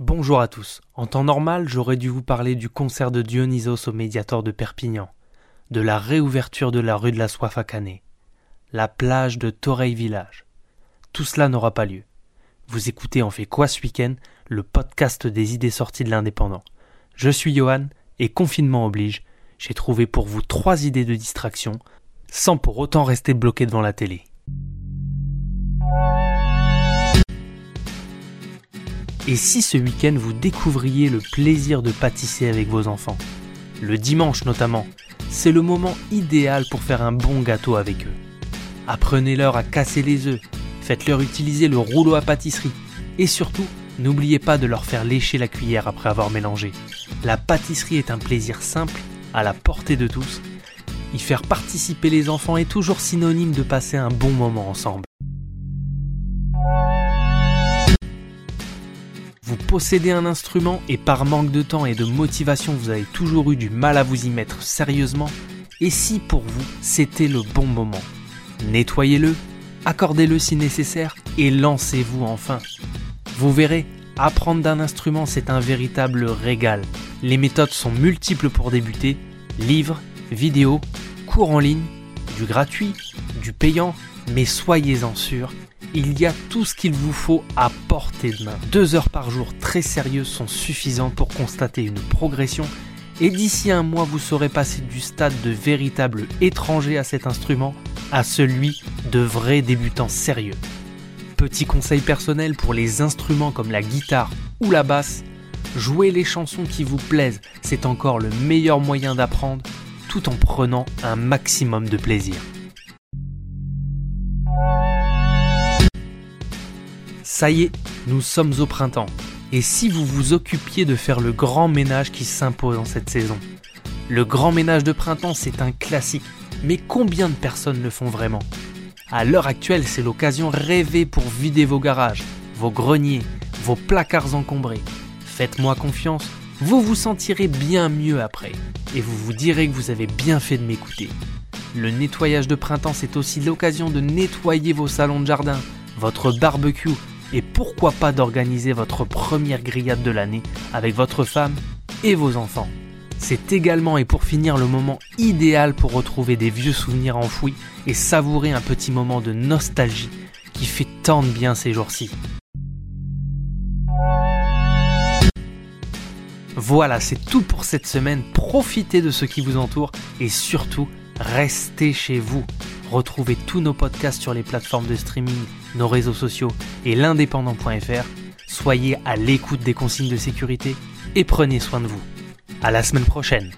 Bonjour à tous. En temps normal, j'aurais dû vous parler du concert de Dionysos au Médiator de Perpignan, de la réouverture de la rue de la Soif à Canet, la plage de Toreil Village. Tout cela n'aura pas lieu. Vous écoutez En fait quoi ce week-end, le podcast des idées sorties de l'indépendant. Je suis Johan et confinement oblige, j'ai trouvé pour vous trois idées de distraction sans pour autant rester bloqué devant la télé. Et si ce week-end vous découvriez le plaisir de pâtisser avec vos enfants? Le dimanche notamment, c'est le moment idéal pour faire un bon gâteau avec eux. Apprenez-leur à casser les œufs, faites-leur utiliser le rouleau à pâtisserie et surtout, n'oubliez pas de leur faire lécher la cuillère après avoir mélangé. La pâtisserie est un plaisir simple, à la portée de tous. Y faire participer les enfants est toujours synonyme de passer un bon moment ensemble. Possédez un instrument et par manque de temps et de motivation vous avez toujours eu du mal à vous y mettre sérieusement, et si pour vous c'était le bon moment? Nettoyez-le, accordez-le si nécessaire et lancez-vous enfin. Vous verrez, apprendre d'un instrument c'est un véritable régal. Les méthodes sont multiples pour débuter, livres, vidéos, cours en ligne, du gratuit, du payant, mais soyez-en sûrs, il y a tout ce qu'il vous faut à portée de main. Deux heures par jour très sérieuses sont suffisantes pour constater une progression et d'ici un mois vous serez passé du stade de véritable étranger à cet instrument à celui de vrai débutant sérieux. Petit conseil personnel pour les instruments comme la guitare ou la basse, jouez les chansons qui vous plaisent, c'est encore le meilleur moyen d'apprendre tout en prenant un maximum de plaisir. Ça y est, nous sommes au printemps. Et si vous vous occupiez de faire le grand ménage qui s'impose en cette saison? Le grand ménage de printemps, c'est un classique. Mais combien de personnes le font vraiment? À l'heure actuelle, c'est l'occasion rêvée pour vider vos garages, vos greniers, vos placards encombrés. Faites-moi confiance, vous vous sentirez bien mieux après. Et vous vous direz que vous avez bien fait de m'écouter. Le nettoyage de printemps, c'est aussi l'occasion de nettoyer vos salons de jardin, votre barbecue, et pourquoi pas d'organiser votre première grillade de l'année avec votre femme et vos enfants. C'est également et pour finir le moment idéal pour retrouver des vieux souvenirs enfouis et savourer un petit moment de nostalgie qui fait tant de bien ces jours-ci. Voilà, c'est tout pour cette semaine. Profitez de ce qui vous entoure et surtout, restez chez vous. Retrouvez tous nos podcasts sur les plateformes de streaming, nos réseaux sociaux et l'indépendant.fr. Soyez à l'écoute des consignes de sécurité et prenez soin de vous. À la semaine prochaine.